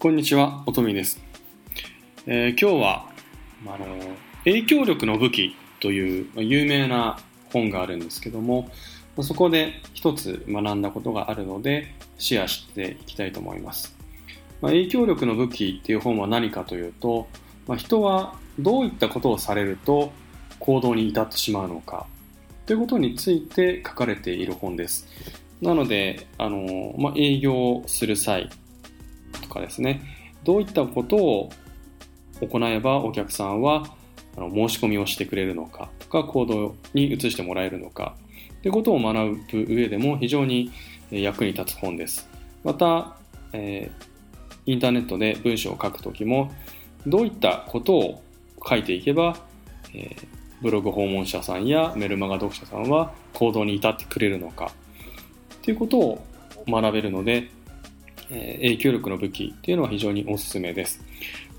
こんにちは、おとみです。えー、今日は、あの、影響力の武器という有名な本があるんですけども、そこで一つ学んだことがあるので、シェアしていきたいと思います。まあ、影響力の武器っていう本は何かというと、まあ、人はどういったことをされると行動に至ってしまうのかということについて書かれている本です。なので、あの、まあ、営業する際、とかですね、どういったことを行えばお客さんはあの申し込みをしてくれるのかとか行動に移してもらえるのか。ということを学ぶ上でも非常に役に立つ本です。また、えー、インターネットで文章を書くときもどういったことを書いていけば、えー、ブログ訪問者さんやメルマガ読者さんは行動に至ってくれるのか。ということを学べるので影響力の武器っていうのは非常におすすめです。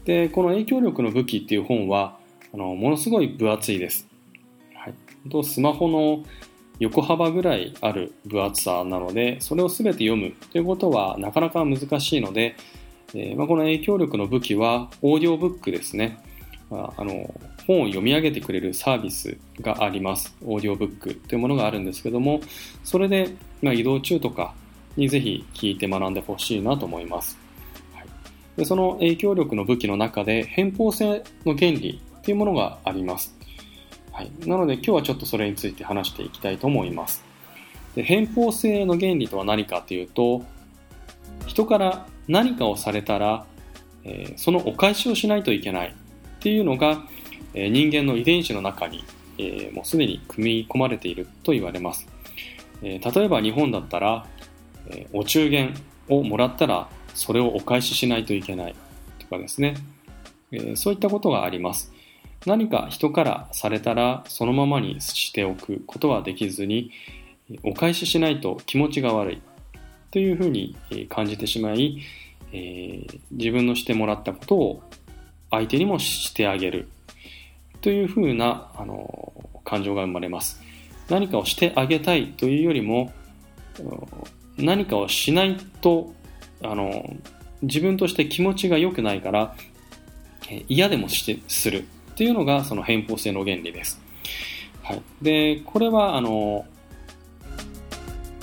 で、この影響力の武器っていう本は、あの、ものすごい分厚いです。はい。とスマホの横幅ぐらいある分厚さなので、それを全て読むということはなかなか難しいので、えー、まあ、この影響力の武器はオーディオブックですね。まあ、あの本を読み上げてくれるサービスがあります。オーディオブックというものがあるんですけども、それで、まあ、移動中とかにぜひ聞いて学んでほしいなと思います。はい、でその影響力の武器の中で偏方性の原理っていうものがあります。はい、なので今日はちょっとそれについて話していきたいと思います。で偏方性の原理とは何かというと、人から何かをされたら、えー、そのお返しをしないといけないっていうのが、えー、人間の遺伝子の中に、えー、もうすでに組み込まれていると言われます。え例えば日本だったら、お中元をもらったらそれをお返ししないといけないとかですね、えそういったことがあります。何か人からされたらそのままにしておくことはできずにお返ししないと気持ちが悪いというふうに感じてしまい、えー、自分のしてもらったことを相手にもしてあげるというふうなあの感情が生まれます。何かをしてあげたいというよりも何かをしないとあの自分として気持ちが良くないから嫌でもしてするっていうのがその偏方性の原理です。はい、でこれはあの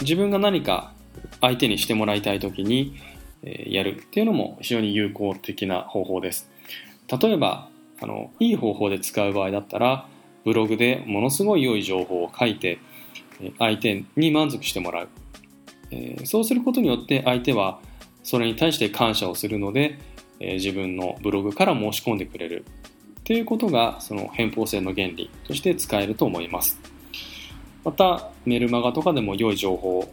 自分が何か相手にしてもらいたい時に、えやるっていうのも非常に有効的な方法です。例えばあのいい方法で使う場合だったらブログでものすごい良い情報を書いて相手に満足してもらうえー、そうすることによって相手はそれに対して感謝をするので、えー、自分のブログから申し込んでくれるということがその偏方性の原理として使えると思います。またメルマガとかでも良い情報を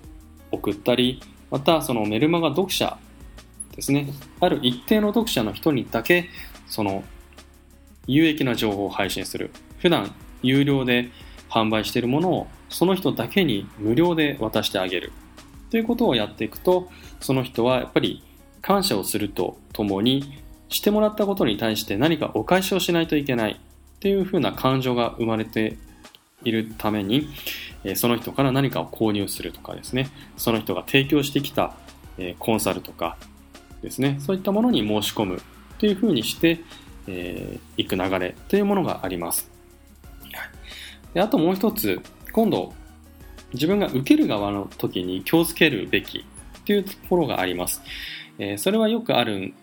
送ったりまたそのメルマガ読者ですね。ある一定の読者の人にだけその有益な情報を配信する。普段有料で販売しているものをその人だけに無料で渡してあげる。ということをやっていくと、その人はやっぱり感謝をするとともに、してもらったことに対して何かお返しをしないといけないっていうふうな感情が生まれているために、その人から何かを購入するとかですね、その人が提供してきたコンサルとかですね、そういったものに申し込むというふうにして、えー、いく流れというものがあります。であともう一つ、今度、自分が受ける側の時に気をつけるべきっていうところがあります。えー、それはよくある、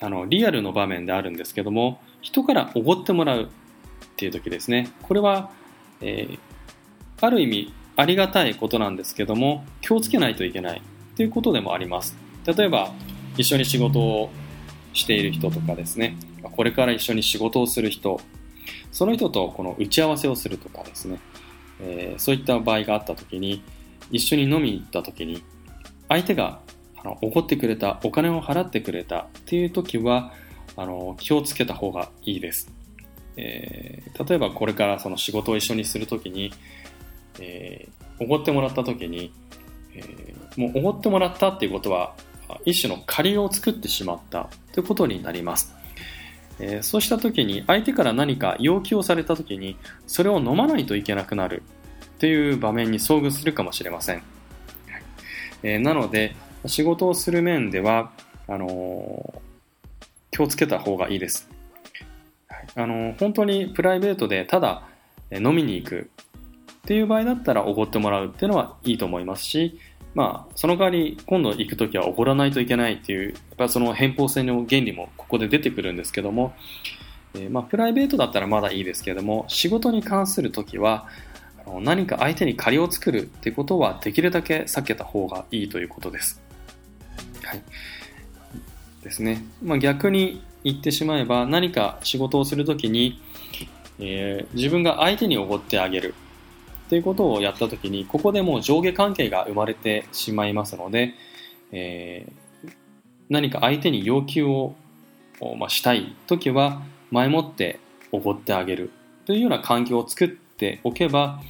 あの、リアルの場面であるんですけども、人からおごってもらうっていう時ですね。これは、えー、ある意味ありがたいことなんですけども、気をつけないといけないっていうことでもあります。例えば、一緒に仕事をしている人とかですね、これから一緒に仕事をする人、その人とこの打ち合わせをするとかですね、えー、そういった場合があった時に一緒に飲みに行った時に相手があの怒ってくれたお金を払ってくれたっていう時はあの気をつけた方がいいです、えー、例えばこれからその仕事を一緒にする時に、えー、ってもらった時に、えー、もうおごってもらったっていうことは一種の借りを作ってしまったということになります。えー、そうした時に相手から何か要求をされた時にそれを飲まないといけなくなる。っていう場面に遭遇するかもしれません、えー、なので仕事をする面ではあの気をつけた方がいいです。あの本当にプライベートでただ飲みに行く。っていう場合だったらおごってもらうっていうのはいいと思いますし、まあ、その代わり今度行く時はおごらないといけないっていう、やっぱその偏方性の原理もここで出てくるんですけども、えー、まあ、プライベートだったらまだいいですけども、仕事に関する時は、あの何か相手に借りを作るってことはできるだけ避けた方がいいということです。はい。ですね。まあ、逆に言ってしまえば何か仕事をするときに、えー、自分が相手におごってあげるっていうことをやったときにここでもう上下関係が生まれてしまいますので、えー、何か相手に要求を、まあ、したいときは前もっておごってあげる。というような環境を作っておけば、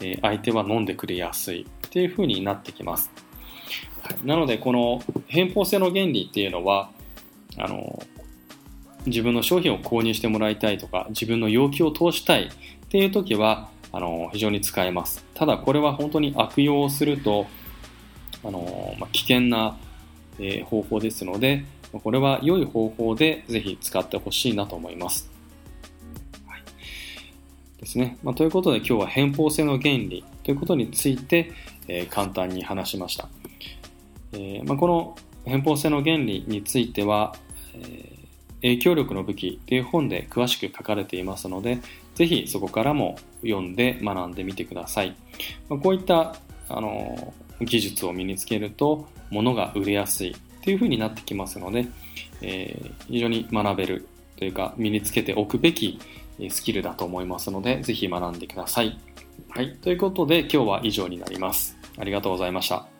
えー、相手は飲んでくれやすい。っていうふうになってきます。なのでこの偏方性の原理っていうのはあの自分の商品を購入してもらいたいとか自分の要求を通したいっていう時はあの非常に使えます。ただこれは本当に悪用するとあの、まあ、危険な、えー、方法ですのでこれは良い方法でぜひ使ってほしいなと思います、はい、ですね、まあ、ということで今日は偏方性の原理ということについて、えー、簡単に話しました、えーまあ、この偏方性の原理については、え影響力の武器という本で詳しく書かれていますので、ぜひそこからも読んで学んでみてください。ま、こういったあの技術を身につけると物が売れやすいという風になってきますので、えー、非常に学べるというか身につけておくべきスキルだと思いますので、ぜひ学んでください。はい。ということで今日は以上になります。ありがとうございました。